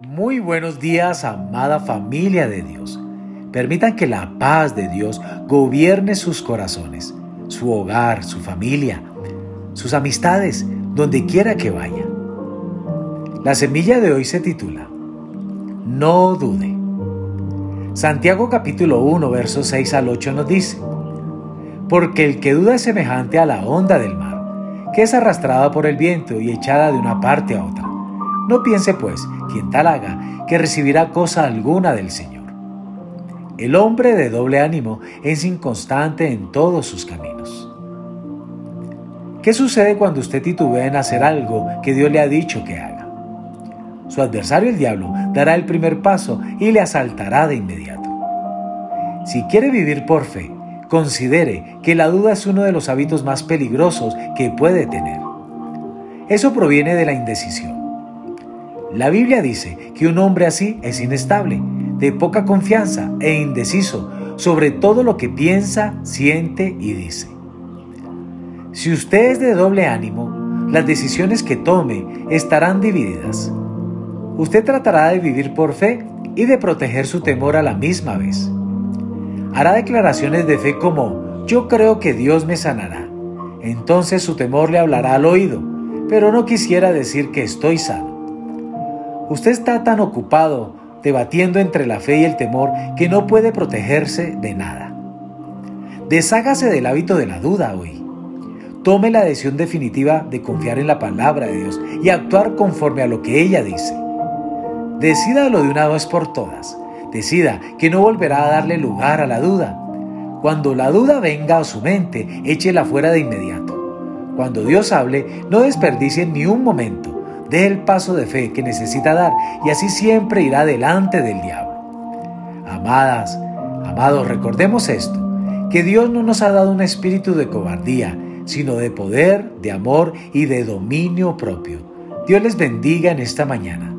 Muy buenos días, amada familia de Dios. Permitan que la paz de Dios gobierne sus corazones, su hogar, su familia, sus amistades, donde quiera que vaya. La semilla de hoy se titula No dude. Santiago capítulo 1, versos 6 al 8 nos dice, Porque el que duda es semejante a la onda del mar, que es arrastrada por el viento y echada de una parte a otra. No piense pues, quien tal haga, que recibirá cosa alguna del Señor. El hombre de doble ánimo es inconstante en todos sus caminos. ¿Qué sucede cuando usted titubea en hacer algo que Dios le ha dicho que haga? Su adversario el diablo dará el primer paso y le asaltará de inmediato. Si quiere vivir por fe, considere que la duda es uno de los hábitos más peligrosos que puede tener. Eso proviene de la indecisión. La Biblia dice que un hombre así es inestable, de poca confianza e indeciso sobre todo lo que piensa, siente y dice. Si usted es de doble ánimo, las decisiones que tome estarán divididas. Usted tratará de vivir por fe y de proteger su temor a la misma vez. Hará declaraciones de fe como, yo creo que Dios me sanará. Entonces su temor le hablará al oído, pero no quisiera decir que estoy sano. Usted está tan ocupado debatiendo entre la fe y el temor que no puede protegerse de nada. Deshágase del hábito de la duda hoy. Tome la decisión definitiva de confiar en la palabra de Dios y actuar conforme a lo que ella dice. Decídalo de una vez por todas. Decida que no volverá a darle lugar a la duda. Cuando la duda venga a su mente, échela fuera de inmediato. Cuando Dios hable, no desperdicie ni un momento dé el paso de fe que necesita dar y así siempre irá delante del diablo. Amadas, amados, recordemos esto, que Dios no nos ha dado un espíritu de cobardía, sino de poder, de amor y de dominio propio. Dios les bendiga en esta mañana.